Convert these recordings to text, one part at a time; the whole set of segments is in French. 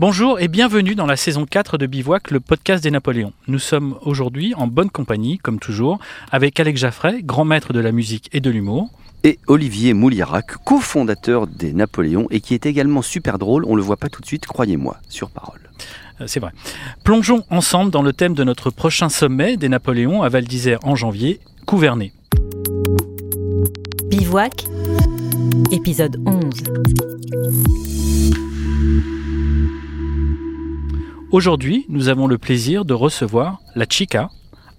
Bonjour et bienvenue dans la saison 4 de Bivouac, le podcast des Napoléons. Nous sommes aujourd'hui en bonne compagnie, comme toujours, avec Alex Jaffray, grand maître de la musique et de l'humour. Et Olivier Mouliarac, cofondateur des Napoléons et qui est également super drôle, on le voit pas tout de suite, croyez-moi, sur parole. Euh, C'est vrai. Plongeons ensemble dans le thème de notre prochain sommet des Napoléons à Val d'Isère en janvier, Couverné. Bivouac, épisode 11. Aujourd'hui, nous avons le plaisir de recevoir La Chica,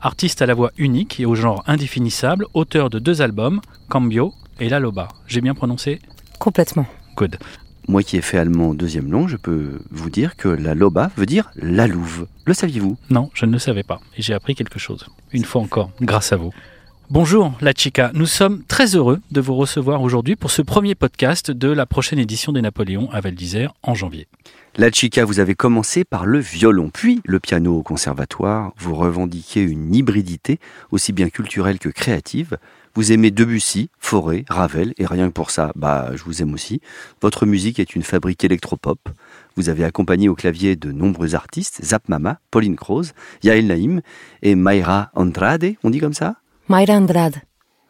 artiste à la voix unique et au genre indéfinissable, auteur de deux albums, Cambio et La Loba. J'ai bien prononcé Complètement. Good. Moi qui ai fait allemand en deuxième langue, je peux vous dire que la loba veut dire la louve. Le saviez-vous? Non, je ne le savais pas. Et j'ai appris quelque chose. Une fois encore, grâce à vous. Bonjour La Chica, nous sommes très heureux de vous recevoir aujourd'hui pour ce premier podcast de la prochaine édition des Napoléons à Val d'Isère en janvier. La chica, vous avez commencé par le violon, puis le piano au conservatoire. Vous revendiquez une hybridité aussi bien culturelle que créative. Vous aimez Debussy, Fauré, Ravel, et rien que pour ça, bah, je vous aime aussi. Votre musique est une fabrique électropop. Vous avez accompagné au clavier de nombreux artistes, Zap Mama, Pauline Croze, Yael Naïm et Mayra Andrade, on dit comme ça? Mayra Andrade.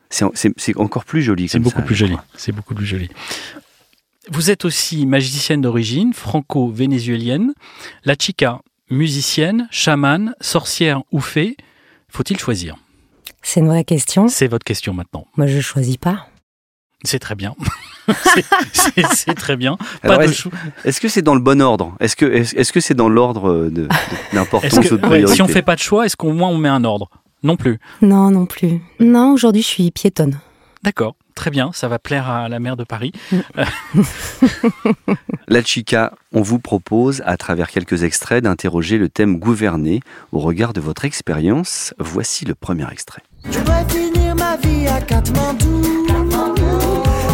C'est encore plus joli C'est beaucoup ça, plus joli. C'est beaucoup plus joli. Vous êtes aussi magicienne d'origine, franco-vénézuélienne. La chica, musicienne, chamane, sorcière ou fée, faut-il choisir? C'est une vraie question. C'est votre question maintenant. Moi, je choisis pas. C'est très bien. C'est- très bien. De est-ce que c'est dans le bon ordre? Est-ce que est-ce est-ce que c'est dans l'ordre de- de- d'importance que- ou de ouais, priorité si on fait pas de choix, est-ce qu'au moins on met un ordre? Non plus. Non, non plus. Non, aujourd'hui, je suis piétonne. D'accord, très bien, ça va plaire à la maire de Paris. La Chica, on vous propose, à travers quelques extraits, d'interroger le thème gouverné au regard de votre expérience. Voici le premier extrait. Je pourrais finir ma vie à Katmandou.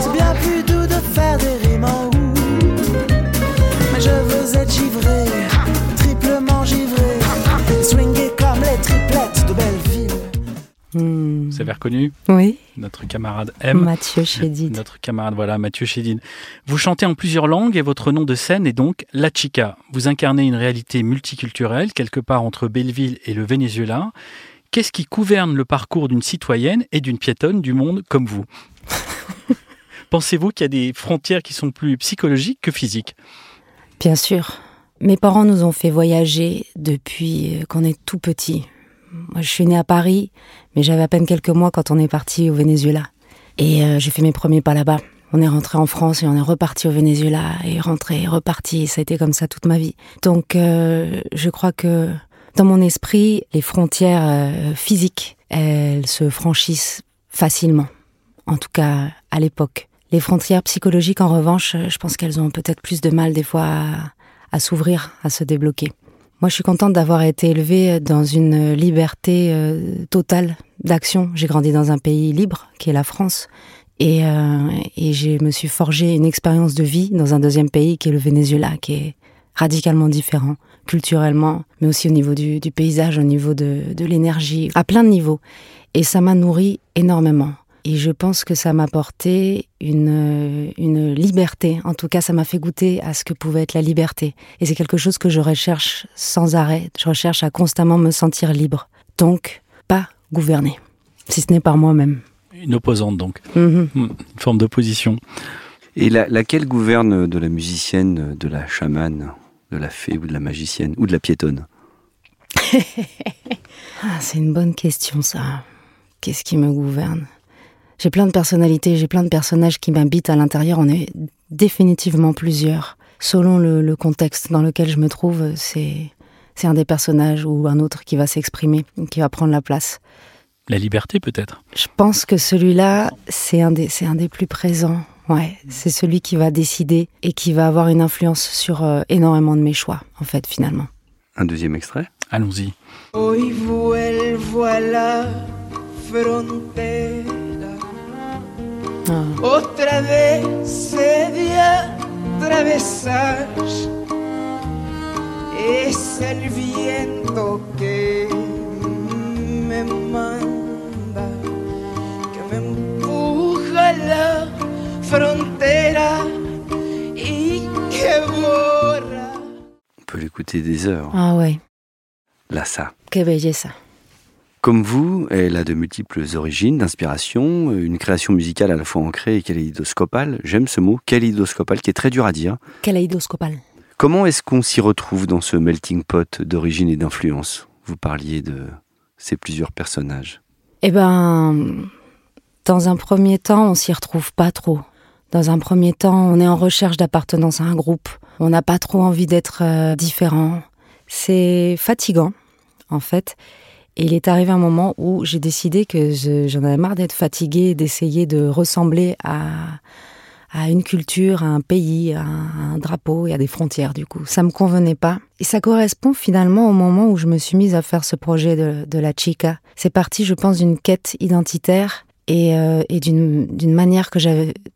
C'est bien plus doux de faire des rimes en. Mais je veux être givré, Hmm. Vous avez reconnu Oui, notre camarade M. Mathieu Chédid. Notre camarade, voilà, Mathieu Chédine. Vous chantez en plusieurs langues et votre nom de scène est donc La Chica. Vous incarnez une réalité multiculturelle, quelque part entre Belleville et le Venezuela. Qu'est-ce qui gouverne le parcours d'une citoyenne et d'une piétonne du monde comme vous? Pensez-vous qu'il y a des frontières qui sont plus psychologiques que physiques? Bien sûr. Mes parents nous ont fait voyager depuis euh, qu'on est tout petit. Moi, je suis née à Paris, mais j'avais à peine quelques mois quand on est parti au Venezuela. Et euh, j'ai fait mes premiers pas là-bas. On est rentré en France et on est reparti au Venezuela et rentré reparti. Et ça a été comme ça toute ma vie. Donc, euh, je crois que dans mon esprit, les frontières euh, physiques, elles se franchissent facilement. En tout cas, à l'époque. Les frontières psychologiques, en revanche, je pense qu'elles ont peut-être plus de mal des fois à s'ouvrir, à se débloquer. Moi, je suis contente d'avoir été élevée dans une liberté euh, totale d'action. J'ai grandi dans un pays libre, qui est la France. Et, euh, et je me suis forgé une expérience de vie dans un deuxième pays, qui est le Venezuela, qui est radicalement différent, culturellement, mais aussi au niveau du, du paysage, au niveau de, de l'énergie, à plein de niveaux. Et ça m'a nourri énormément. Et je pense que ça m'a apporté une, une liberté. En tout cas, ça m'a fait goûter à ce que pouvait être la liberté. Et c'est quelque chose que je recherche sans arrêt. Je recherche à constamment me sentir libre. Donc, pas gouverner. Si ce n'est par moi-même. Une opposante donc, Mhm. Hmm, une forme d'opposition. Et la- laquelle gouverne de la musicienne, de la chamane, de la fée ou de la magicienne ou de la piétonne? Ah, c'est une bonne question, ça. Qu'est-ce qui me gouverne? J'ai plein de personnalités, j'ai plein de personnages qui m'habitent à l'intérieur. On est définitivement plusieurs. Selon le, le contexte dans lequel je me trouve, c'est c'est un des personnages ou un autre qui va s'exprimer, qui va prendre la place. La liberté peut-être? Je pense que celui-là, c'est un des, c'est un des plus présents. Ouais, c'est celui qui va décider et qui va avoir une influence sur euh, énormément de mes choix, en fait, finalement. Un deuxième extrait? Allons-y. Hoy vuelvo a la frontera. Ah. Otra vez se de atravesar. Es el viento que me manda, que me empuja a la frontera y que borra. peut l'écouter des heures. Ah ouais, Là, ça. que belleza. Comme vous, elle a de multiples origines, d'inspiration, une création musicale à la fois ancrée et kaléidoscopale. J'aime ce mot, kaléidoscopale, qui est très dur à dire. Kaléidoscopal. Comment est-ce qu'on s'y retrouve dans ce melting pot d'origine et d'influence? Vous parliez de ces plusieurs personnages. Eh ben, dans un premier temps, on s'y retrouve pas trop. Dans un premier temps, on est en recherche d'appartenance à un groupe. On n'a pas trop envie d'être euh, différent. C'est fatigant, en fait. Et il est arrivé un moment où j'ai décidé que je- j'en avais marre d'être fatiguée, d'essayer de ressembler à, à une culture, à un pays, à un, drapeau et à des frontières, du coup. Ça me convenait pas. Et ça correspond finalement au moment où je me suis mise à faire ce projet de, la chica. C'est parti, je pense, d'une quête identitaire et, euh, d'une manière que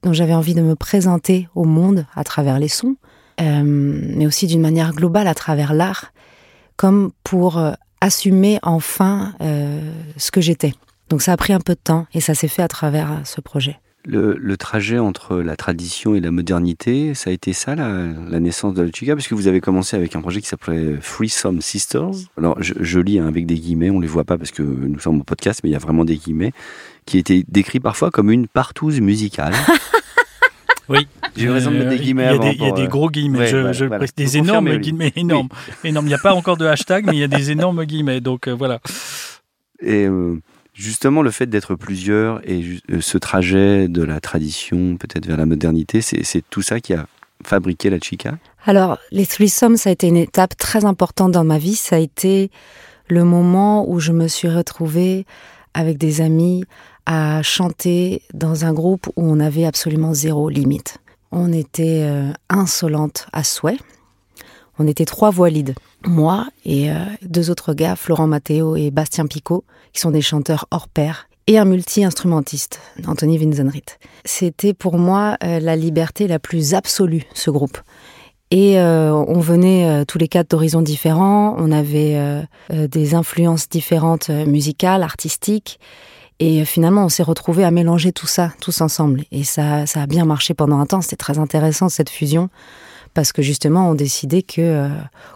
dont j'avais envie de me présenter au monde à travers les sons, euh, mais aussi d'une manière globale à travers l'art, comme pour euh, assumer enfin euh, ce que j'étais. Donc ça a pris un peu de temps et ça s'est fait à travers euh, ce projet. Le, le trajet entre la tradition et la modernité, ça a été ça la, la naissance de la Chica Parce que vous avez commencé avec un projet qui s'appelait Threesome Sisters. Alors je, je lis hein, avec des guillemets, on les voit pas parce que nous sommes au podcast, mais il y a vraiment des guillemets, qui était décrit parfois comme une partouze musicale. Oui. J'ai eu raison de mettre des Euh, guillemets Il y a avant des, il y a pour, des euh, gros guillemets. ouais, je, voilà, je voilà. précise- des énormes oui. guillemets, énormes. énormes. Il n'y a pas encore de hashtag, mais il y a des énormes guillemets. Donc euh, voilà. Et euh, justement, le fait d'être plusieurs et ce trajet de la tradition peut-être vers la modernité, c'est c'est tout ça qui a fabriqué la Chica Alors, les threesomes, ça a été une étape très importante dans ma vie. Ça a été le moment où je me suis retrouvée avec des amis à chanter dans un groupe où on avait absolument zéro limite. On était euh, insolentes à souhait. On était trois voix lead. Moi et euh, deux autres gars, Florent Matteo et Bastien Picot, qui sont des chanteurs hors pair, et un multi-instrumentiste, Anthony Vinzenrit. C'était pour moi euh, la liberté la plus absolue, ce groupe. Et euh, on venait tous les quatre d'horizons différents, on avait des influences différentes musicales, artistiques, et finalement on s'est retrouvés à mélanger tout ça, tous ensemble. Et ça, ça a bien marché pendant un temps, c'était très intéressant cette fusion, parce que justement on décidait que euh,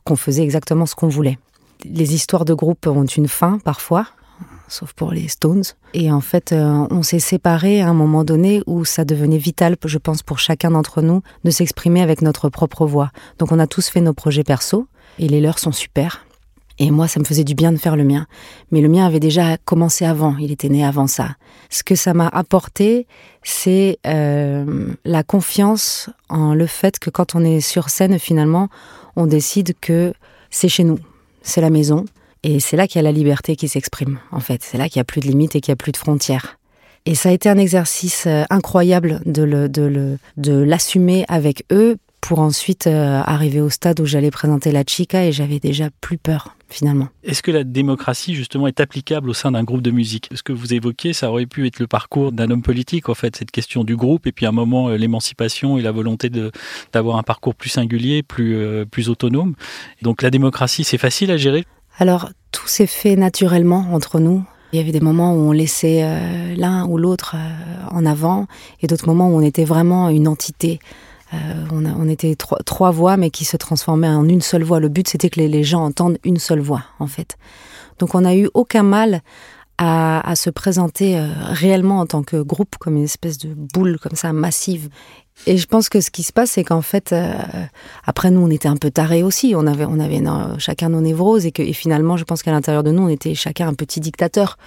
qu'on faisait exactement ce qu'on voulait. Les histoires de groupe ont une fin parfois, sauf pour les Stones. Et en fait, euh, on s'est séparés à un moment donné où ça devenait vital, je pense, pour chacun d'entre nous de s'exprimer avec notre propre voix. Donc on a tous fait nos projets perso, et les leurs sont super. Et moi, ça me faisait du bien de faire le mien. Mais le mien avait déjà commencé avant, il était né avant ça. Ce que ça m'a apporté, c'est euh, la confiance en le fait que quand on est sur scène, finalement, on décide que c'est chez nous, c'est la maison, et c'est là qu'il y a la liberté qui s'exprime, en fait. C'est là qu'il n'y a plus de limites et qu'il n'y a plus de frontières. Et ça a été un exercice euh, incroyable de l'assumer avec eux pour ensuite euh, arriver au stade où j'allais présenter la chica et j'avais déjà plus peur, finalement. Est-ce que la démocratie, justement, est applicable au sein d'un groupe de musique? Ce que vous évoquez, ça aurait pu être le parcours d'un homme politique, en fait, cette question du groupe, et puis à un moment, euh, l'émancipation et la volonté d'avoir un parcours plus singulier, plus, euh, plus autonome. Donc la démocratie, c'est facile à gérer? Alors, tout s'est fait naturellement entre nous. Il y avait des moments où on laissait euh, l'un ou l'autre euh, en avant et d'autres moments où on était vraiment une entité. Euh, on, était trois, voix mais qui se transformaient en une seule voix. Le but c'était que les, gens entendent une seule voix en fait. Donc on n'a eu aucun mal à, à se présenter euh, réellement en tant que groupe comme une espèce de boule comme ça massive. Et je pense que ce qui se passe, c'est qu'en fait, euh, après nous, on était un peu tarés aussi. On avait, on avait chacun nos névroses et que, et finalement, je pense qu'à l'intérieur de nous, on était chacun un petit dictateur.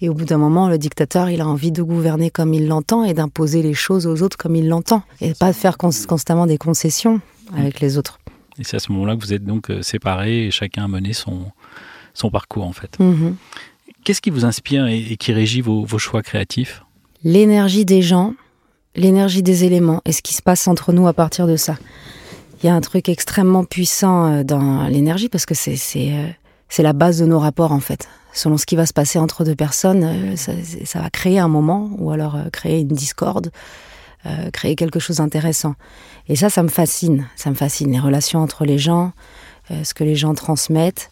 Et au bout d'un moment, le dictateur, il a envie de gouverner comme il l'entend et d'imposer les choses aux autres comme il l'entend et pas de faire cons- constamment des concessions avec les autres. Et c'est à ce moment-là que vous êtes donc euh, séparés et chacun a mené son, son parcours, en fait. Mhm. Qu'est-ce qui vous inspire et, et qui régit vos, vos choix créatifs? L'énergie des gens, l'énergie des éléments et ce qui se passe entre nous à partir de ça. Il y a un truc extrêmement puissant euh, dans l'énergie parce que c'est c'est euh, c'est la base de nos rapports en fait. Selon ce qui va se passer entre deux personnes, euh, ça, ça va créer un moment ou alors créer une discorde, créer quelque chose d'intéressant. Et ça, ça me fascine. Ça me fascine les relations entre les gens, ce que les gens transmettent.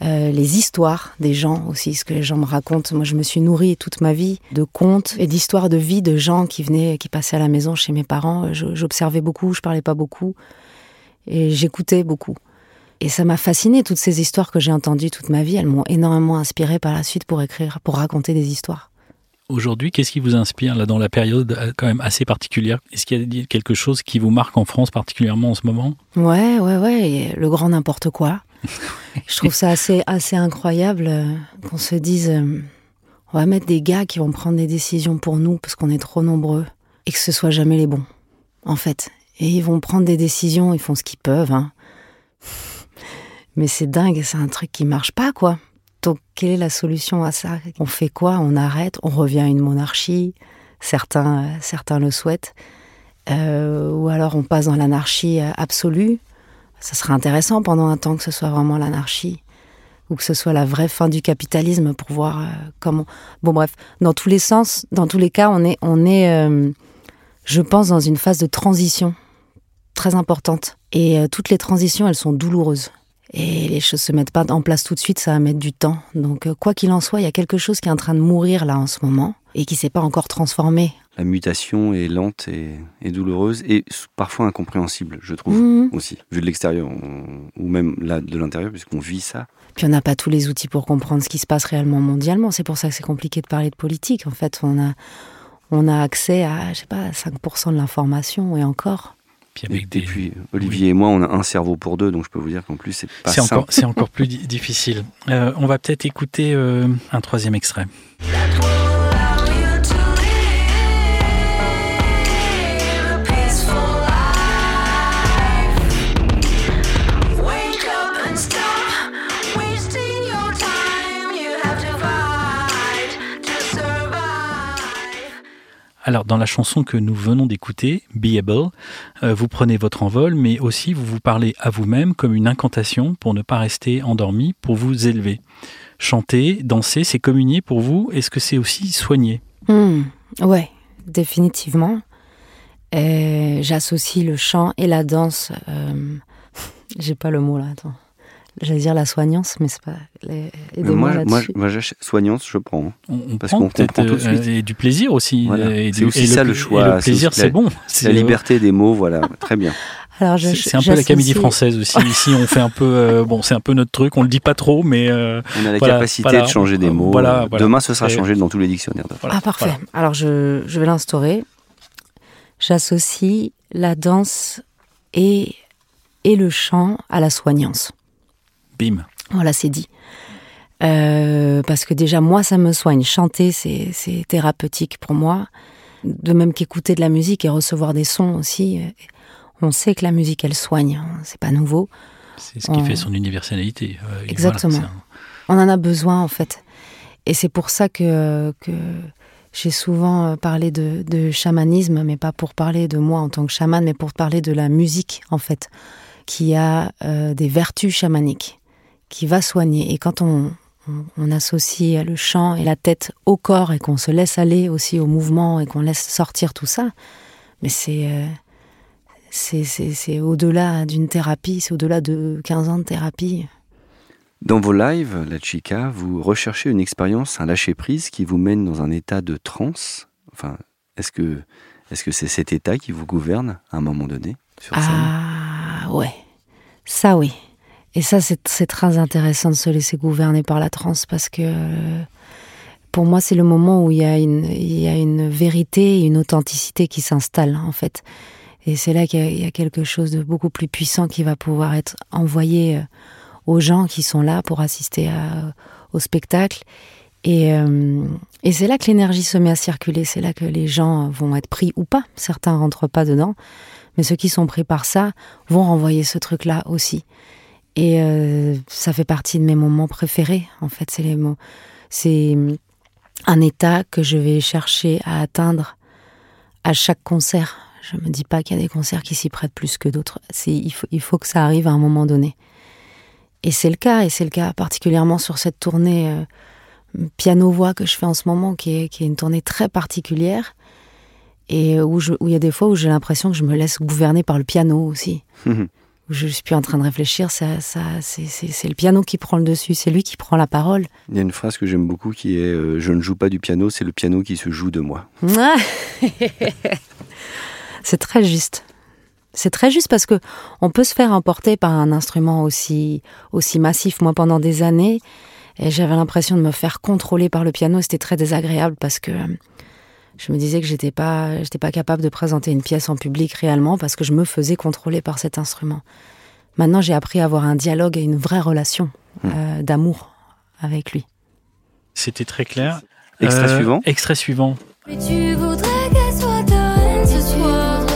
Euh, les histoires des gens aussi, ce que les gens me racontent. Moi, je me suis nourrie toute ma vie de contes et d'histoires de vie de gens qui venaient, qui passaient à la maison chez mes parents. J'observais beaucoup, je parlais pas beaucoup et j'écoutais beaucoup. Et ça m'a fasciné, toutes ces histoires que j'ai entendues toute ma vie, elles m'ont énormément inspiré par la suite pour écrire, pour raconter des histoires. Aujourd'hui, qu'est-ce qui vous inspire là dans la période euh, quand même assez particulière? Est-ce qu'il y a quelque chose qui vous marque en France particulièrement en ce moment? Ouais, ouais, ouais, le grand n'importe quoi. Je trouve ça assez, incroyable euh, qu'on se dise, euh, on va mettre des gars qui vont prendre des décisions pour nous parce qu'on est trop nombreux et que ce soit jamais les bons, en fait. Et ils vont prendre des décisions, ils font ce qu'ils peuvent, hein. Mais c'est dingue, c'est un truc qui marche pas, quoi. Donc, quelle est la solution à ça? On fait quoi? On arrête On revient à une monarchie Certains, certains le souhaitent. Euh, ou alors on passe dans l'anarchie euh, absolue. Ça serait intéressant pendant un temps que ce soit vraiment l'anarchie ou que ce soit la vraie fin du capitalisme pour voir euh, comment. Bon bref, dans tous les sens, dans tous les cas, on est, on est, je pense, dans une phase de transition très importante. Et toutes les transitions, elles sont douloureuses et les choses se mettent pas en place tout de suite, ça va mettre du temps. Donc euh, quoi qu'il en soit, il y a quelque chose qui est en train de mourir là en ce moment et qui s'est pas encore transformé. La mutation est lente et, douloureuse et parfois incompréhensible, je trouve mhm. aussi, vu de l'extérieur ou même là de l'intérieur, puisqu'on vit ça. Puis on n'a pas tous les outils pour comprendre ce qui se passe réellement mondialement. C'est pour ça que c'est compliqué de parler de politique. En fait, on a on a accès à je sais pas 5% de l'information et encore et, puis Olivier et moi, on a un cerveau pour deux, donc je peux vous dire qu'en plus c'est pas c'est encore c'est encore plus difficile. Euh, on va peut-être écouter euh, un troisième extrait. Alors, dans la chanson que nous venons d'écouter, Be Able, euh, vous prenez votre envol, mais aussi vous vous parlez à vous-même comme une incantation pour ne pas rester endormi, pour vous élever. Chanter, danser, c'est communier pour vous. Est-ce que c'est aussi soigner? Mmh, Ouais, définitivement. J'associe le chant et la danse. Euh, j'ai pas le mot là, attends. J'allais dire la soignance, mais c'est pas. Les, moi, moi, moi, soignance, je prends. On, parce qu'on comprend tout de suite. Euh, et du plaisir aussi. C'est aussi ça le, choix. le plaisir, c'est bon. La liberté des mots, voilà, très bien. C'est un peu la comédie française aussi. Ici, on fait un peu, euh, bon, c'est un peu notre truc. On le dit pas trop, mais euh, on a la capacité de changer des mots. Demain, ce sera changé dans tous les dictionnaires. ah parfait. Alors je, je vais l'instaurer. J'associe la danse et et le chant à la soignance. Bim. Voilà, c'est dit. Euh, parce que déjà, moi, ça me soigne. Chanter, c'est thérapeutique pour moi. De même qu'écouter de la musique et recevoir des sons aussi. On sait que la musique, elle soigne. C'est pas nouveau. C'est ce qui fait son universalité. Euh, Exactement. On en a besoin, en fait. Et c'est pour ça que, que j'ai souvent euh, parlé de, de, chamanisme, mais pas pour parler de moi en tant que chaman, mais pour parler de la musique, en fait, qui a des vertus chamaniques qui va soigner. Et quand on, on, associe le chant et la tête au corps et qu'on se laisse aller aussi au mouvement et qu'on laisse sortir tout ça, mais c'est euh, c'est au-delà d'une thérapie, c'est au-delà de 15 ans de thérapie. Dans vos lives, la chica, vous recherchez une expérience, un lâcher-prise qui vous mène dans un état de transe. Enfin, est-ce que est-ce que c'est cet état qui vous gouverne à un moment donné sur Ah ouais, ça oui. Et ça, c'est très intéressant de se laisser gouverner par la transe parce que pour moi, c'est le moment où il y a une, vérité et une authenticité qui s'installent, en fait. Et c'est là qu'il y, a quelque chose de beaucoup plus puissant qui va pouvoir être envoyé euh, aux gens qui sont là pour assister au spectacle. Et, euh, et c'est là que l'énergie se met à circuler, c'est là que les gens vont être pris ou pas. Certains rentrent pas dedans, mais ceux qui sont pris par ça vont renvoyer ce truc-là aussi. Et euh, ça fait partie de mes moments préférés, en fait. C'est les mots. C'est un état que je vais chercher à atteindre à chaque concert. Je me dis pas qu'il y a des concerts qui s'y prêtent plus que d'autres. Il faut, que ça arrive à un moment donné. Et c'est le cas, et c'est le cas particulièrement sur cette tournée euh, piano-voix que je fais en ce moment, qui est, qui est une tournée très particulière, et où il y a des fois où j'ai l'impression que je me laisse gouverner par le piano aussi. Je suis plus en train de réfléchir, ça, ça, c'est le piano qui prend le dessus, c'est lui qui prend la parole. Il y a une phrase que j'aime beaucoup qui est euh, Je ne joue pas du piano, c'est le piano qui se joue de moi. c'est très juste. C'est très juste parce que on peut se faire emporter par un instrument aussi aussi massif. Moi, pendant des années, j'avais l'impression de me faire contrôler par le piano. C'était très désagréable parce que je me disais que j'étais pas j'étais pas capable de présenter une pièce en public réellement parce que je me faisais contrôler par cet instrument. Maintenant, j'ai appris à avoir un dialogue et une vraie relation mmh. euh, d'amour avec lui. C'était très clair. Extrait euh, suivant. Extrait suivant. Mais tu voudrais qu'elle soit ta reine ce soir.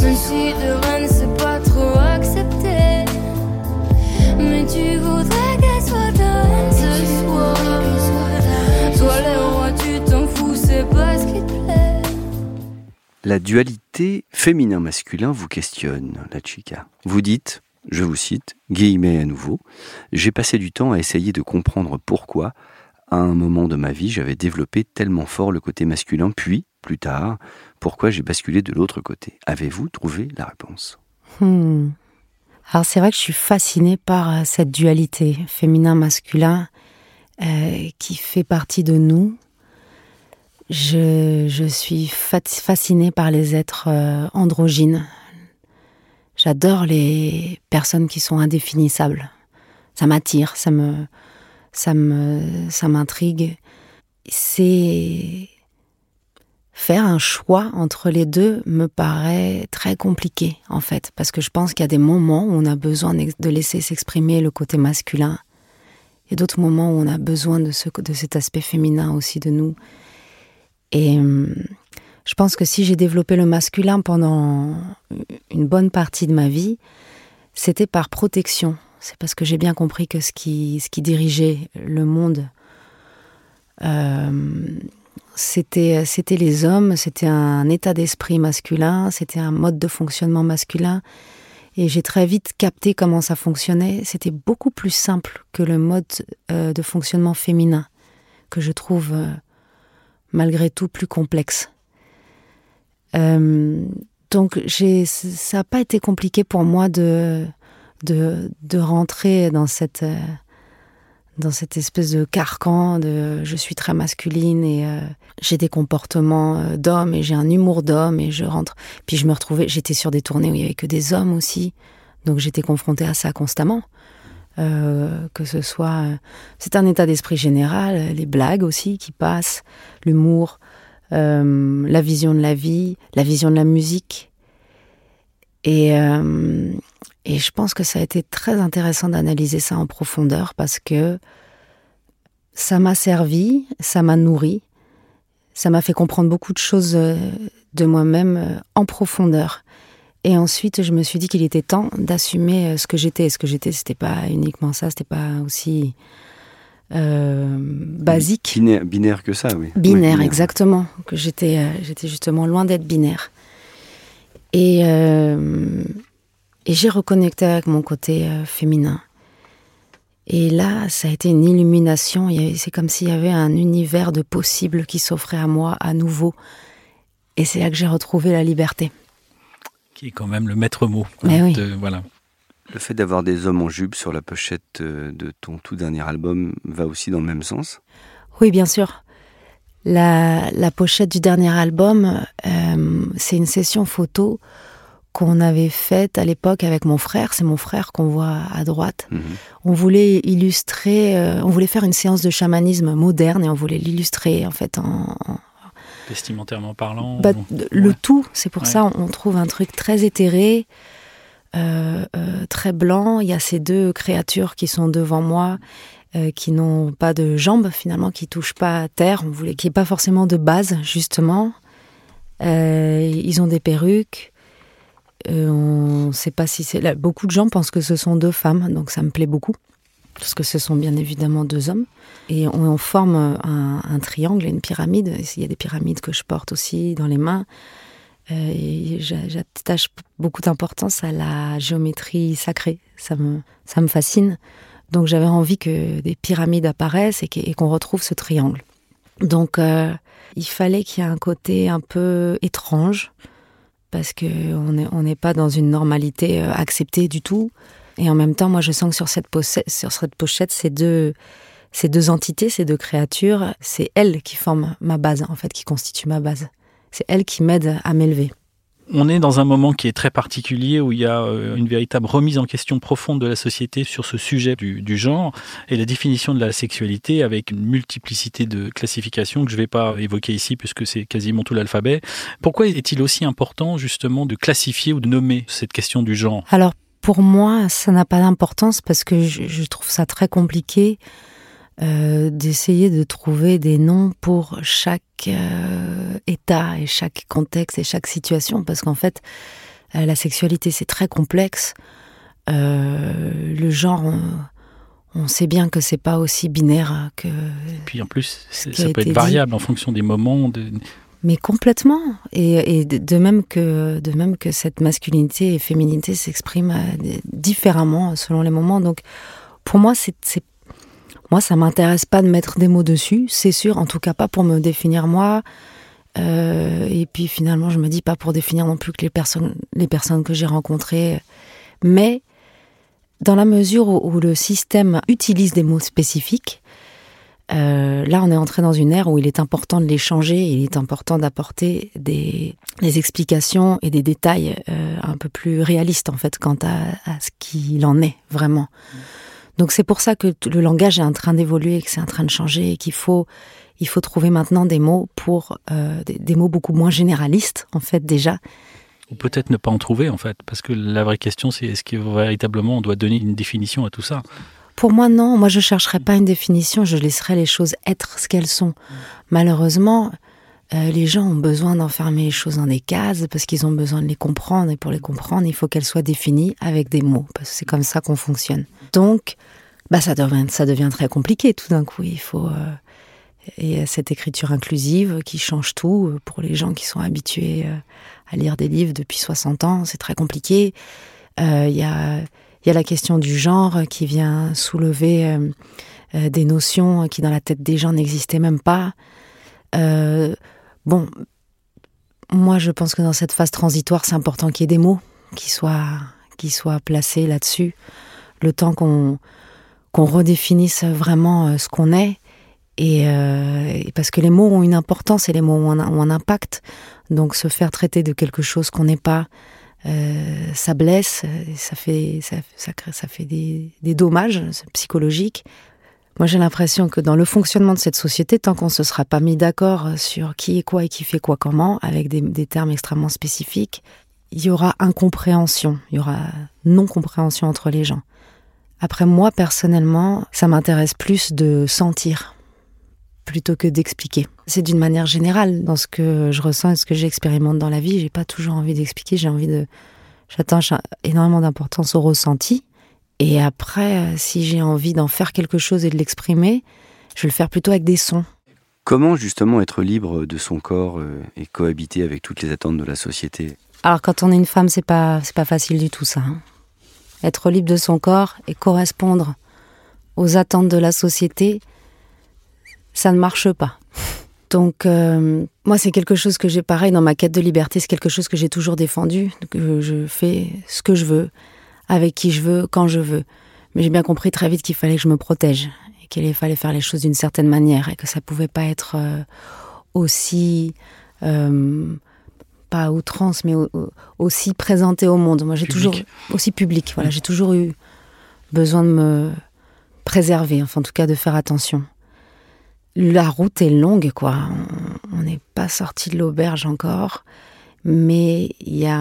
Même si de reine c'est pas trop accepté. Mais tu voudrais La dualité féminin-masculin vous questionne, la chica. Vous dites, je vous cite, guillemets à nouveau, j'ai passé du temps à essayer de comprendre pourquoi, à un moment de ma vie, j'avais développé tellement fort le côté masculin, puis, plus tard, pourquoi j'ai basculé de l'autre côté. Avez-vous trouvé la réponse? Hmm. Alors c'est vrai que je suis fascinée par euh, cette dualité féminin-masculin euh, qui fait partie de nous. Je, suis fascinée par les êtres euh, androgynes, J'adore les personnes qui sont indéfinissables. Ça m'attire, ça me, ça me, ça m'intrigue. C'est faire un choix entre les deux me paraît très compliqué en fait, parce que je pense qu'il y a des moments où on a besoin de laisser s'exprimer le côté masculin, et d'autres moments où on a besoin de, ce, de cet aspect féminin aussi de nous. Et hum, je pense que si j'ai développé le masculin pendant une bonne partie de ma vie, c'était par protection. C'est parce que j'ai bien compris que ce qui, ce qui dirigeait le monde, euh, c'était, les hommes, c'était un état d'esprit masculin, c'était un mode de fonctionnement masculin. Et j'ai très vite capté comment ça fonctionnait. C'était beaucoup plus simple que le mode euh, de fonctionnement féminin, que je trouve euh, malgré tout plus complexe. Euh, donc ça n'a pas été compliqué pour moi de, de, de rentrer dans cette, euh, dans cette espèce de carcan de je suis très masculine et euh, j'ai des comportements d'homme et j'ai un humour d'homme et je rentre. Puis je me retrouvais, j'étais sur des tournées où il y avait que des hommes aussi, donc j'étais confrontée à ça constamment. Que ce soit, c'est un état d'esprit général, les blagues aussi qui passent, l'humour, euh, la vision de la vie, la vision de la musique. Et, euh, et je pense que ça a été très intéressant d'analyser ça en profondeur parce que ça m'a servi, ça m'a nourri, ça m'a fait comprendre beaucoup de choses euh, de moi-même en profondeur. Et ensuite, je me suis dit qu'il était temps d'assumer ce que j'étais. Ce que j'étais, c'était pas uniquement ça, c'était pas aussi euh, basique? Binaire, que ça, oui. Binaire, exactement. Que j'étais, euh, j'étais justement loin d'être binaire. Et, euh, et j'ai reconnecté avec mon côté féminin. Et là, ça a été une illumination. C'est comme s'il y avait un univers de possibles qui s'offrait à moi à nouveau. Et c'est là que j'ai retrouvé la liberté. Qui est quand même le maître mot. Mais oui. voilà. Le fait d'avoir des hommes en jupe sur la pochette euh, de ton tout dernier album va aussi dans le même sens? Oui, bien sûr. La, pochette du dernier album, euh, c'est une session photo qu'on avait faite à l'époque avec mon frère. C'est mon frère qu'on voit à droite. Mhm. On voulait illustrer, euh, on voulait faire une séance de chamanisme moderne et on voulait l'illustrer en fait en, vestimentairement parlant. Bah, le tout, c'est pour ça on trouve un truc très éthéré. Euh, euh, très blanc. Il y a ces deux créatures qui sont devant moi, euh, qui n'ont pas de jambes finalement, qui touchent pas à terre. On voulait qu'il n'y ait pas forcément de base justement. ils ont des perruques. on ne sait pas si c'est. Beaucoup de gens pensent que ce sont deux femmes, donc ça me plaît beaucoup parce que ce sont bien évidemment deux hommes. Et on, forme un, triangle et une pyramide. Il y a des pyramides que je porte aussi dans les mains. Euh, j'attache beaucoup d'importance à la géométrie sacrée. Ça me, fascine. Donc j'avais envie que des pyramides apparaissent et qu'on retrouve ce triangle. Donc euh, il fallait qu'il y ait un côté un peu étrange parce que on n'est pas dans une normalité euh, acceptée du tout. Et en même temps, moi je sens que sur cette, pochette, sur cette pochette, ces deux, ces deux entités, ces deux créatures, c'est elles qui forment ma base en fait, qui constituent ma base. C'est elle qui m'aide à m'élever. On est dans un moment qui est très particulier où il y a euh, une véritable remise en question profonde de la société sur ce sujet du, du genre et la définition de la sexualité avec une multiplicité de classifications que je ne vais pas évoquer ici puisque c'est quasiment tout l'alphabet. Pourquoi est-il aussi important justement de classifier ou de nommer cette question du genre? Alors pour moi, ça n'a pas d'importance parce que je, je trouve ça très compliqué euh, d'essayer de trouver des noms pour chaque euh, état et chaque contexte et chaque situation parce qu'en fait euh, la sexualité c'est très complexe le genre on, on sait bien que c'est pas aussi binaire que Et puis en plus, ça peut être variable en fonction des moments. De... mais complètement. Et, de, même que cette masculinité et féminité s'expriment euh, différemment selon les moments. Donc pour moi c'est moi ça m'intéresse pas de mettre des mots dessus c'est sûr. En tout cas pas pour me définir moi. Euh, et puis finalement je me dis pas pour définir non plus que les personnes les personnes que j'ai rencontrées. Mais dans la mesure où le système utilise des mots spécifiques euh, là, on est entré dans une ère où il est important de les changer, il est important d'apporter des, explications et des détails euh, un peu plus réalistes, en fait, quant à, ce qu'il en est vraiment. Donc c'est pour ça que le langage est en train d'évoluer, que c'est en train de changer et qu'il faut, il faut trouver maintenant des mots pour euh, des, des mots beaucoup moins généralistes, en fait, déjà. Ou peut-être ne pas en trouver en fait, parce que la vraie question c'est est-ce que véritablement on doit donner une définition à tout ça? Pour moi, non. Moi, je chercherai pas une définition. Je laisserai les choses être ce qu'elles sont. Malheureusement, euh, les gens ont besoin d'enfermer les choses dans des cases parce qu'ils ont besoin de les comprendre. Et pour les comprendre, il faut qu'elles soient définies avec des mots. Parce que c'est comme ça qu'on fonctionne. Donc, bah, ça devient, ça devient très compliqué tout d'un coup. Il faut, euh, et cette écriture inclusive qui change tout euh, pour les gens qui sont habitués euh, à lire des livres depuis 60 ans. C'est très compliqué. Euh, Il y a, il y a la question du genre qui vient soulever euh, euh, des notions qui dans la tête des gens n'existaient même pas. Euh, bon, moi je pense que dans cette phase transitoire, c'est important qu'il y ait des mots qui soient, soient placés là-dessus, le temps qu'on redéfinisse vraiment ce qu'on est. Et, parce que les mots ont une importance et les mots ont un impact. Donc se faire traiter de quelque chose qu'on n'est pas, euh, ça blesse, euh, ça fait, ça, ça, ça fait des, des dommages psychologiques. Moi, j'ai l'impression que dans le fonctionnement de cette société, tant qu'on ne se sera pas mis d'accord sur qui est quoi et qui fait quoi comment, avec des, des termes extrêmement spécifiques, il y aura incompréhension, il y aura non-compréhension entre les gens. Après, moi, personnellement, ça m'intéresse plus de sentir plutôt que d'expliquer. C'est d'une manière générale dans ce que je ressens et ce que j'expérimente dans la vie. J'ai pas toujours envie d'expliquer, j'ai envie de. J'attache énormément d'importance au ressenti. Et après, euh, si j'ai envie d'en faire quelque chose et de l'exprimer, je vais le faire plutôt avec des sons. Comment justement être libre de son corps euh, et cohabiter avec toutes les attentes de la société? Alors quand on est une femme, c'est pas c'est pas facile du tout ça. hein. Être libre de son corps et correspondre aux attentes de la société, ça ne marche pas. Donc euh, moi c'est quelque chose que j'ai pareil dans ma quête de liberté, c'est quelque chose que j'ai toujours défendu, que je fais ce que je veux, avec qui je veux, quand je veux. Mais j'ai bien compris très vite qu'il fallait que je me protège et qu'il fallait faire les choses d'une certaine manière et que ça pouvait pas être euh, aussi euh, pas à outrance, mais au- au- aussi présenté au monde. Moi, j'ai toujours aussi public. Voilà, j'ai toujours eu besoin de me préserver, enfin, en tout cas, de faire attention. La route est longue, quoi. On- n'est pas sorti de l'auberge encore, mais il y a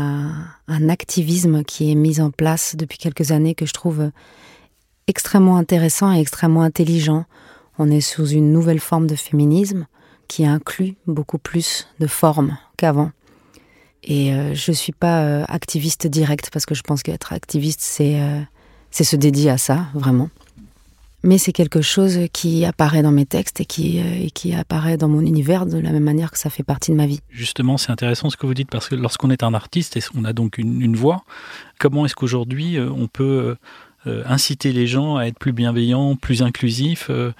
un activisme qui est mis en place depuis quelques années que je trouve extrêmement intéressant et extrêmement intelligent. On est sous une nouvelle forme de féminisme qui inclut beaucoup plus de formes qu'avant. Et euh, je suis pas euh, activiste directe parce que je pense qu'être activiste, c'est euh, c'est se dédier à ça, vraiment. Mais c'est quelque chose qui apparaît dans mes textes et qui, euh, qui apparaît dans mon univers de la même manière que ça fait partie de ma vie. Justement, c'est intéressant ce que vous dites parce que lorsqu'on est un artiste et on a donc une, voix, comment est-ce qu'aujourd'hui euh, on peut euh, inciter les gens à être plus bienveillants, plus inclusifs. Euh,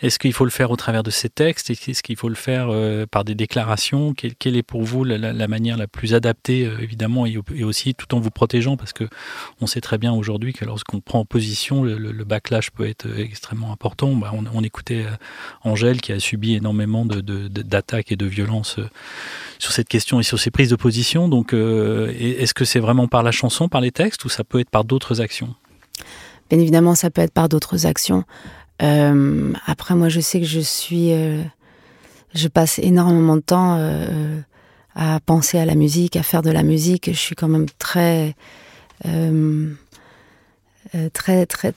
Est-ce qu'il faut le faire au travers de ces textes? Est-ce qu'il faut le faire euh, par des déclarations? Quelle, est pour vous la, manière la plus adaptée, évidemment, et, aussi tout en vous protégeant? Parce que on sait très bien aujourd'hui que lorsqu'on prend position, le, backlash peut être extrêmement important. Bah, on, écoutait Angèle qui a subi énormément d'attaques et de violences sur cette question et sur ses prises de position. Donc, est-ce que c'est vraiment par la chanson, par les textes, ou ça peut être par d'autres actions? Bien évidemment, ça peut être par d'autres actions. Euh, après, moi, je sais que je suis, euh, je passe énormément de temps euh, à penser à la musique, à faire de la musique. Je suis quand même très, très, très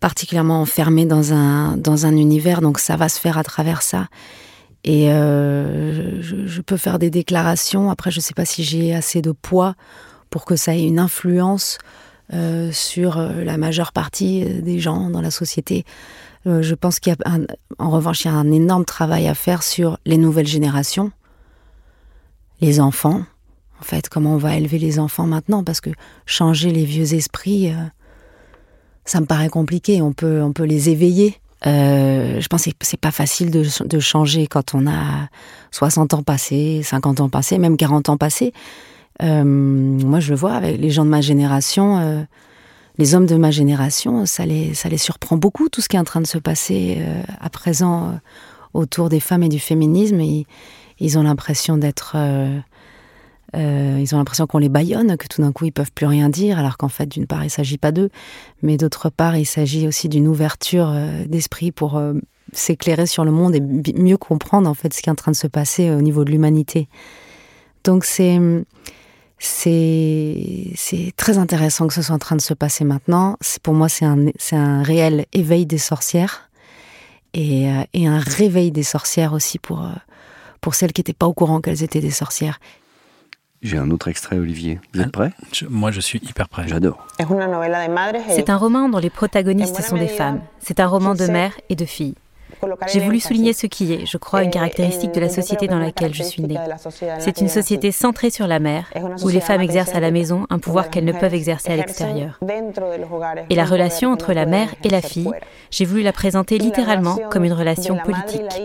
particulièrement enfermée dans un dans un univers, donc ça va se faire à travers ça. Et je, je, peux faire des déclarations. Après, je ne sais pas si j'ai assez de poids pour que ça ait une influence euh, sur euh, la majeure partie euh, des gens dans la société. je pense qu'il y a, en revanche, il y a un énorme travail à faire sur les nouvelles générations, les enfants. En fait, comment on va élever les enfants maintenant Parce que changer les vieux esprits, ça me paraît compliqué. On peut, on peut les éveiller. je pense que c'est pas facile de, de, changer quand on a 60 ans passés, 50 ans passés, même 40 ans passés. Euh, moi, je le vois avec les gens de ma génération, euh, les hommes de ma génération, ça les, surprend beaucoup tout ce qui est en train de se passer euh, à présent autour des femmes et du féminisme. Ils ont l'impression d'être. ils ont l'impression qu'on les baillonne, que tout d'un coup ils peuvent plus rien dire, alors qu'en fait, d'une part, il s'agit pas d'eux, mais d'autre part, il s'agit aussi d'une ouverture d'esprit pour s'éclairer sur le monde et mieux comprendre en fait ce qui est en train de se passer au niveau de l'humanité. Donc c'est c'est très intéressant que ce soit en train de se passer maintenant. Pour moi, c'est un, un réel éveil des sorcières et, euh, et, un réveil des sorcières aussi pour, euh, pour celles qui n'étaient pas au courant qu'elles étaient des sorcières. J'ai un autre extrait, Olivier. Vous êtes prêt Moi, je suis hyper prêt. J'adore. C'est un roman dont les protagonistes sont des femmes. C'est un roman de mère et de fille. J'ai voulu souligner ce qui est, je crois, une caractéristique de la société dans laquelle je suis née. C'est une société centrée sur la mère, où les femmes exercent à la maison un pouvoir qu'elles ne peuvent exercer à l'extérieur. Et la relation entre la mère et la fille, j'ai voulu la présenter littéralement comme une relation politique.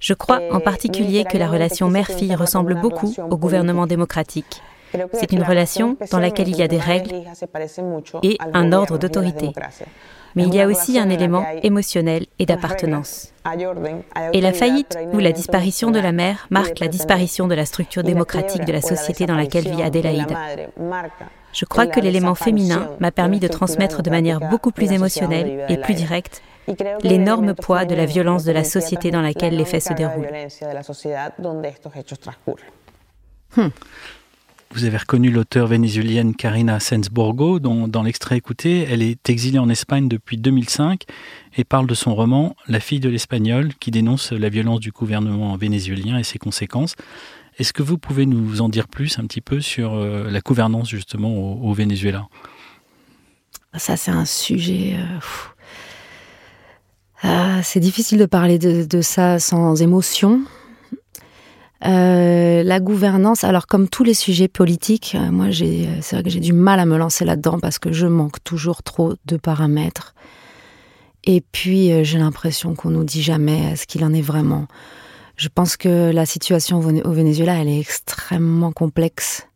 Je crois en particulier que la relation mère-fille ressemble beaucoup au gouvernement démocratique. C'est une relation dans laquelle il y a des règles et un ordre d'autorité mais il y a aussi un élément émotionnel et d'appartenance. Et la faillite ou la disparition de la mère marque la disparition de la structure démocratique de la société dans laquelle vit Adélaïde. Je crois que l'élément féminin m'a permis de transmettre de manière beaucoup plus émotionnelle et plus directe l'énorme poids de la violence de la société dans laquelle les faits se déroulent. Hmm. Vous avez reconnu l'auteure vénézuélienne Karina Sensborgo, dont dans l'extrait écouté, elle est exilée en Espagne depuis 2005 et parle de son roman La fille de l'espagnol, qui dénonce la violence du gouvernement vénézuélien et ses conséquences. Est-ce que vous pouvez nous en dire plus un petit peu sur euh, la gouvernance justement au, Venezuela? Ça, c'est un sujet. Euh, ah, c'est difficile de parler de ça sans émotion. Euh, la gouvernance, alors comme tous les sujets politiques, euh, moi j'ai, c'est vrai que j'ai du mal à me lancer là-dedans parce que je manque toujours trop de paramètres. Et puis euh, j'ai l'impression qu'on nous dit jamais ce qu'il en est vraiment. Je pense que la situation au Venezuela, elle est extrêmement complexe.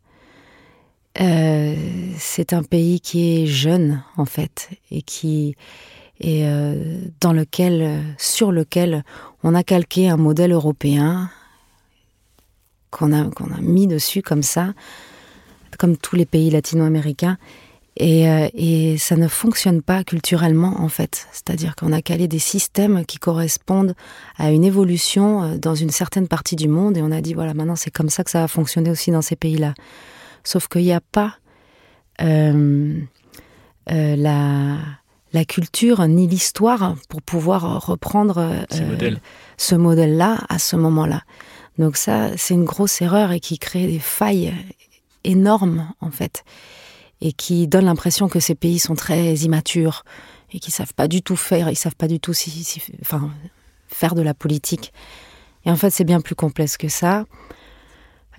c'est un pays qui est jeune en fait et qui et dans lequel, sur lequel on a calqué un modèle européen, qu'on a, qu'on a mis dessus comme ça, comme tous les pays latino-américains. Et, euh, et, ça ne fonctionne pas culturellement en fait. C'est-à-dire qu'on a calé des systèmes qui correspondent à une évolution euh, dans une certaine partie du monde et on a dit voilà maintenant c'est comme ça que ça va fonctionner aussi dans ces pays-là. Sauf qu'il n'y a pas euh, euh, la, la culture ni l'histoire pour pouvoir reprendre ce modèle-là à ce moment-là. Donc ça, c'est une grosse erreur et qui crée des failles énormes en fait, et qui donne l'impression que ces pays sont très immatures et qui savent pas du tout faire, ils savent pas du tout si, enfin, faire de la politique. Et en fait, c'est bien plus complexe que ça.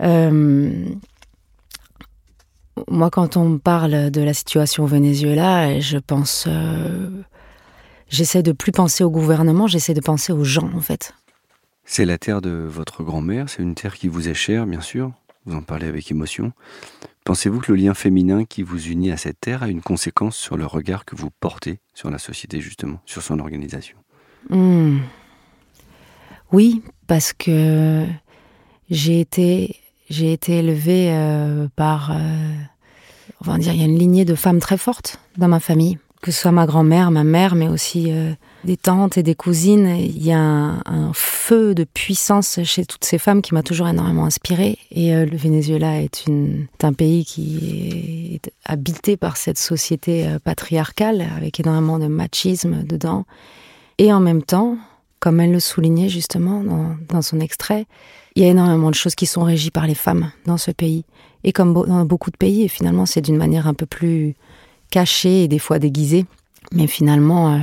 Euh, Moi, quand on parle de la situation au Venezuela, je pense. Euh, j'essaie de plus penser au gouvernement, j'essaie de penser aux gens, en fait. C'est la terre de votre grand-mère, c'est une terre qui vous est chère, bien sûr. Vous en parlez avec émotion. Pensez-vous que le lien féminin qui vous unit à cette terre a une conséquence sur le regard que vous portez sur la société, justement, sur son organisation? Hmm. Oui, parce que j'ai été, j'ai été élevée euh, par, euh, on va dire, il y a une lignée de femmes très fortes dans ma famille, que ce soit ma grand-mère, ma mère, mais aussi euh, des tantes et des cousines. Il y a un, feu de puissance chez toutes ces femmes qui m'a toujours énormément inspirée. Et le Venezuela est, un pays qui est habité par cette société patriarcale avec énormément de machisme dedans. Et en même temps, comme elle le soulignait justement dans, son extrait, il y a énormément de choses qui sont régies par les femmes dans ce pays. Et comme dans beaucoup de pays, et finalement, c'est d'une manière un peu plus cachée et des fois déguisée. Mais finalement, euh,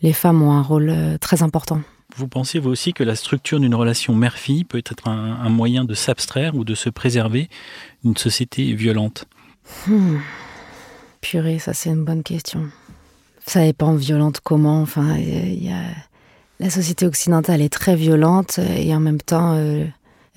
les femmes ont un rôle euh, très important. Vous pensez vous aussi que la structure d'une relation mère-fille peut être un, moyen de s'abstraire ou de se préserver d'une société violente? Hmm. Purée, ça c'est une bonne question. Ça dépend violente comment. Enfin, il y a la société occidentale est très violente et en même temps, euh,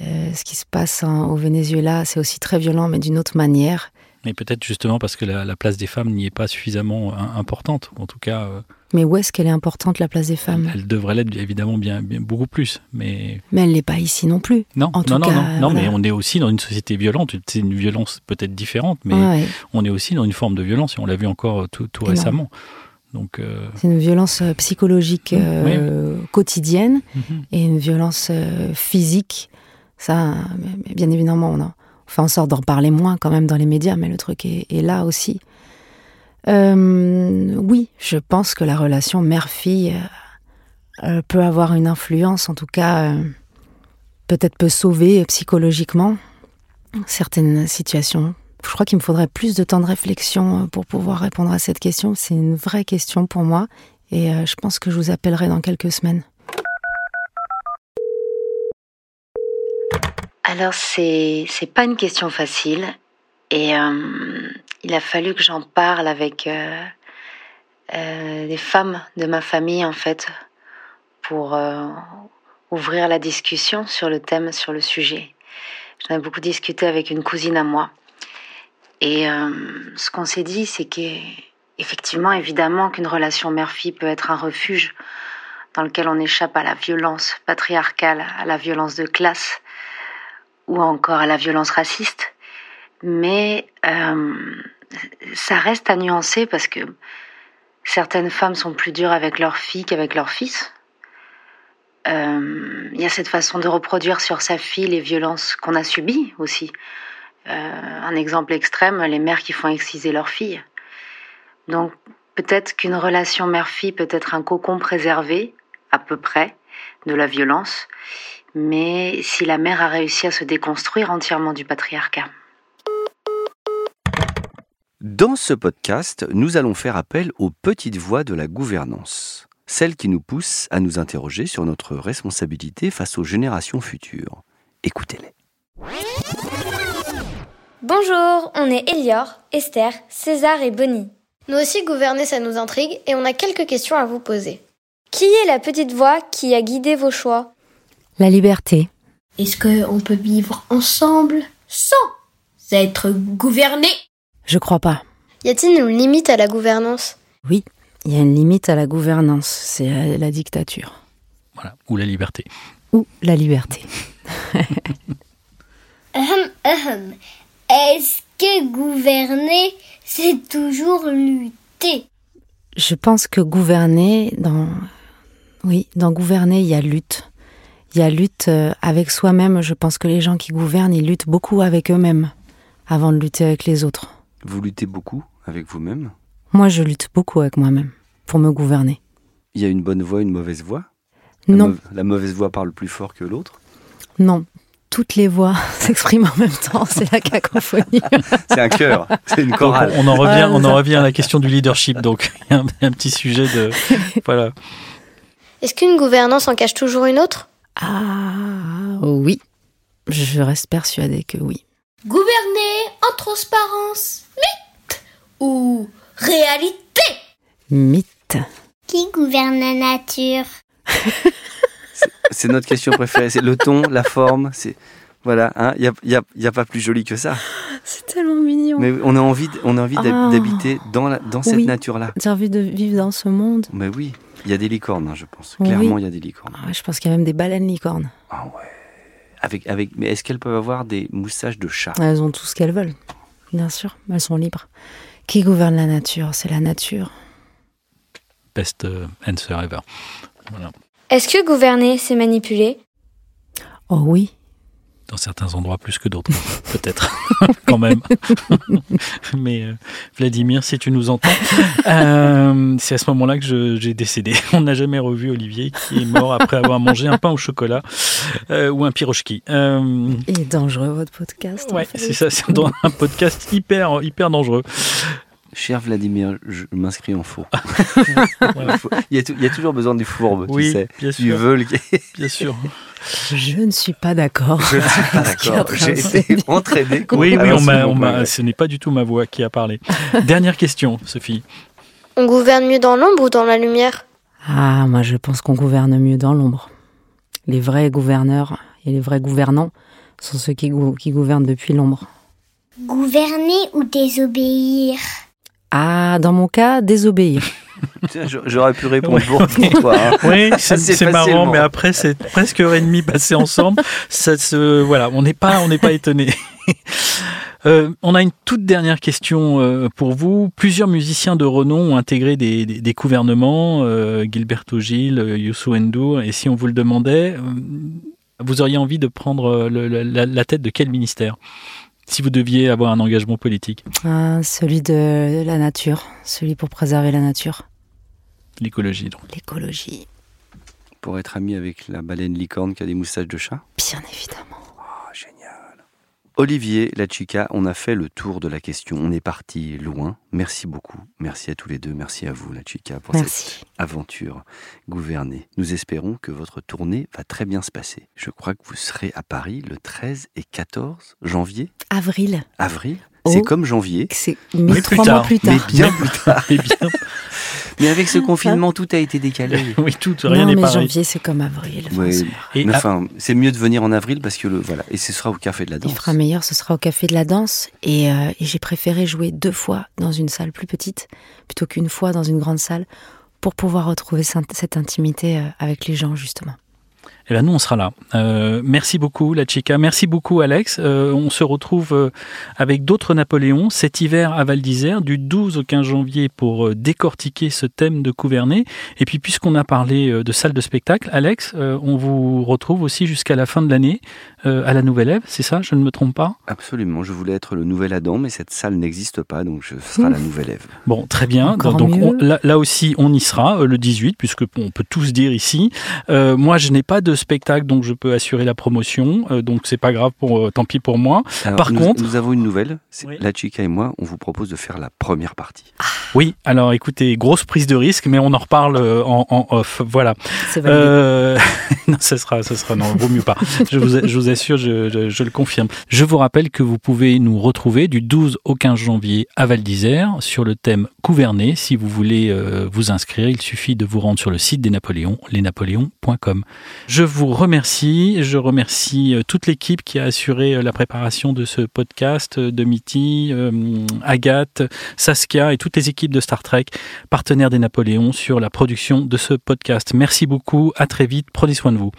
euh, ce qui se passe au Venezuela, c'est aussi très violent, mais d'une autre manière. Mais peut-être justement parce que la, place des femmes n'y est pas suffisamment euh, importante, en tout cas. mais où est-ce qu'elle est importante, la place des femmes? Elle devrait l'être évidemment bien, bien, beaucoup plus, mais. Mais elle n'est pas ici non plus. Non, non, non, non, mais on est aussi dans une société violente. C'est une violence peut-être différente, mais on est aussi dans une forme de violence et on l'a vu encore tout, tout récemment. Euh, c'est une violence euh, psychologique euh, quotidienne mhm. et une violence physique. Ça, bien évidemment, on, fait en sorte d'en parler moins quand même dans les médias, mais le truc est, là aussi. oui, je pense que la relation mère-fille peut avoir une influence, en tout cas, peut-être peut sauver psychologiquement certaines situations je crois qu'il me faudrait plus de temps de réflexion euh, pour pouvoir répondre à cette question. C'est une vraie question pour moi et euh, je pense que je vous appellerai dans quelques semaines. Alors c'est c'est pas une question facile et euh, il a fallu que j'en parle avec des femmes de ma famille en fait pour ouvrir la discussion sur le thème, sur le sujet. J'en ai beaucoup discuté avec une cousine à moi et euh, ce qu'on s'est dit, c'est qu'effectivement, évidemment, qu'une relation mère-fille peut être un refuge dans lequel on échappe à la violence patriarcale, à la violence de classe ou encore à la violence raciste. Mais euh, ça reste à nuancer parce que certaines femmes sont plus dures avec leurs filles qu'avec leurs fils. Euh, il y a cette façon de reproduire sur sa fille les violences qu'on a subies aussi. Euh, un exemple extrême, les mères qui font exciser leurs filles. Donc peut-être qu'une relation mère-fille peut être un cocon préservé, à peu près, de la violence, mais si la mère a réussi à se déconstruire entièrement du patriarcat. Dans ce podcast, nous allons faire appel aux petites voix de la gouvernance, celles qui nous poussent à nous interroger sur notre responsabilité face aux générations futures. Écoutez-les. Bonjour, on est Elior, Esther, César et Bonnie. Nous aussi, gouverner, ça nous intrigue et on a quelques questions à vous poser. Qui est la petite voix qui a guidé vos choix? La liberté. Est-ce qu'on peut vivre ensemble sans être gouverné? Je crois pas. Y a-t-il une limite à la gouvernance? Oui, il y a une limite à la gouvernance, c'est la dictature. Voilà, ou la liberté. Ou la liberté. Est-ce que gouverner, c'est toujours lutter? Je pense que gouverner, dans... Oui, dans gouverner, il y a lutte. Il y a lutte euh, avec soi-même. Je pense que les gens qui gouvernent, ils luttent beaucoup avec eux-mêmes avant de lutter avec les autres. Vous luttez beaucoup avec vous-même? Moi, je lutte beaucoup avec moi-même pour me gouverner. Il y a une bonne voix, une mauvaise voix? Non. la mauvaise voix parle plus fort que l'autre? Non, toutes les voix s'expriment en même temps, c'est la cacophonie. c'est un chœur, c'est une chorale. on en revient, on en revient à la question du leadership, donc il y a un, petit sujet de voilà. Est-ce qu'une gouvernance en cache toujours une autre? Ah oui, je reste persuadée que oui. Gouverner en transparence. Mythe ou réalité? Mythe. Qui gouverne la nature? C'est notre question préférée. C'est le ton, la forme. C'est voilà. Il n'y a, y a, y a, pas plus joli que ça. C'est tellement mignon. Mais on a envie, on a envie Ah. d'habiter dans, la, dans cette Oui. nature-là. J'ai envie de vivre dans ce monde. Mais oui, il y a des licornes, hein, je pense. Oui. Clairement, il y a des licornes. Ah je pense qu'il y a même des baleines licornes. Ah ouais. Avec, avec, mais est-ce qu'elles peuvent avoir des moustaches de chat Elles ont tout ce qu'elles veulent. Bien sûr, elles sont libres. Qui gouverne la nature? C'est la nature. Best euh, answer ever. Voilà. Est-ce que gouverner, c'est manipuler? Oh oui. Dans certains endroits plus que d'autres, peut-être, quand même. Mais euh, Vladimir, si tu nous entends, euh, c'est à ce moment-là que j'ai décédé. On n'a jamais revu Olivier qui est mort après avoir mangé un pain au chocolat euh, ou un pirochki. Il est dangereux votre podcast. en ouais, fait. c'est ça, c'est un podcast hyper, hyper dangereux. Cher Vladimir, je m'inscris en faux. Voilà. il, y a tou- il y a toujours besoin du fourbe, Oui, tu sais. bien Du sûr. qui- Bien sûr. Je ne suis pas d'accord. Je ne suis pas d'accord. J'ai été entraîné. Oui, oui, on on ce n'est pas du tout ma voix qui a parlé. Dernière question, Sophie. On gouverne mieux dans l'ombre ou dans la lumière? Ah, moi je pense qu'on gouverne mieux dans l'ombre. Les vrais gouverneurs et les vrais gouvernants sont ceux qui, gou- qui gouvernent depuis l'ombre. Gouverner ou désobéir? Ah, dans mon cas, désobéir. J'aurais pu répondre pour toi. hein. Oui, c'est, marrant, mais après c'est presque heure et demie passée ensemble, ça se, voilà, on n'est pas, on n'est pas étonné. Euh, on a une toute dernière question euh, pour vous. Plusieurs musiciens de renom ont intégré des, des- des gouvernements, euh, Gilberto Gil, Youssou N'Dour, et si on vous le demandait, euh, vous auriez envie de prendre le- la, la- la tête de quel ministère? Si vous deviez avoir un engagement politique Ah, celui de la nature, celui pour préserver la nature, L'écologie, donc. l'écologie, Pour être ami avec la baleine licorne qui a des moustaches de chat bien évidemment. Olivier, la chica, on a fait le tour de la question. On est parti loin. Merci beaucoup. Merci à tous les deux. Merci à vous, la chica, pour Merci. cette aventure gouvernée. Nous espérons que votre tournée va très bien se passer. Je crois que vous serez à Paris le 13 et 14 janvier, Avril, avril. Oh. C'est comme janvier, c'est Mais mais trois tard, mois plus mais tard. bien plus tard. Bien, Mais avec ce confinement, tout a été décalé. oui, tout, rien non, n'est mais pareil. janvier, c'est comme avril. Et à- enfin, c'est mieux de venir en avril parce que le voilà et ce sera au café de la Il danse. fera meilleur, ce sera au Café de la Danse. Et, euh, et j'ai préféré jouer deux fois dans une salle plus petite plutôt qu'une fois dans une grande salle pour pouvoir retrouver cette cette intimité euh, avec les gens, justement. Eh ben nous, on sera là. Euh, merci beaucoup, la chica. Merci beaucoup, Alex. Euh, on se retrouve euh, avec d'autres Napoléons cet hiver à Val d'Isère, du 12 au 15 janvier, pour décortiquer ce thème de Couvernay. Et puis, puisqu'on a parlé de salle de spectacle, Alex, euh, on vous retrouve aussi jusqu'à la fin de l'année euh, à la Nouvelle Ève, c'est ça? Je ne me trompe pas? Absolument, je voulais être le nouvel Adam, mais cette salle n'existe pas, donc je ce sera la nouvelle Ève. Bon, très bien. Encore Donc mieux. on- là, là aussi, on y sera euh, le 18, puisque on peut tous dire ici. Euh, moi, je n'ai pas de spectacle, donc je peux assurer la promotion. euh, donc c'est pas grave, pour, euh, tant pis pour moi. Alors, Par nous, contre- nous avons une nouvelle. c'est Oui. La chica et moi, on vous propose de faire la première partie. Oui, alors écoutez, grosse prise de risque, mais on en reparle euh, en, en off. Voilà. Euh, non, ce sera, ce sera, non, vaut mieux pas. Je vous, je vous assure, je, je- je le confirme. Je vous rappelle que vous pouvez nous retrouver du 12 au 15 janvier à Val d'Isère sur le thème Gouverner. Si vous voulez euh, vous inscrire, il suffit de vous rendre sur le site des Napoléons, lesnapoléons.com. Je vous remercie. Je remercie euh, toute l'équipe qui a assuré euh, la préparation de ce podcast, euh, de Domiti, Agathe, Saskia et toutes les équipes de Star Trek, partenaires des Napoléons, sur la production de ce podcast. Merci beaucoup. À très vite. Prenez soin de vous.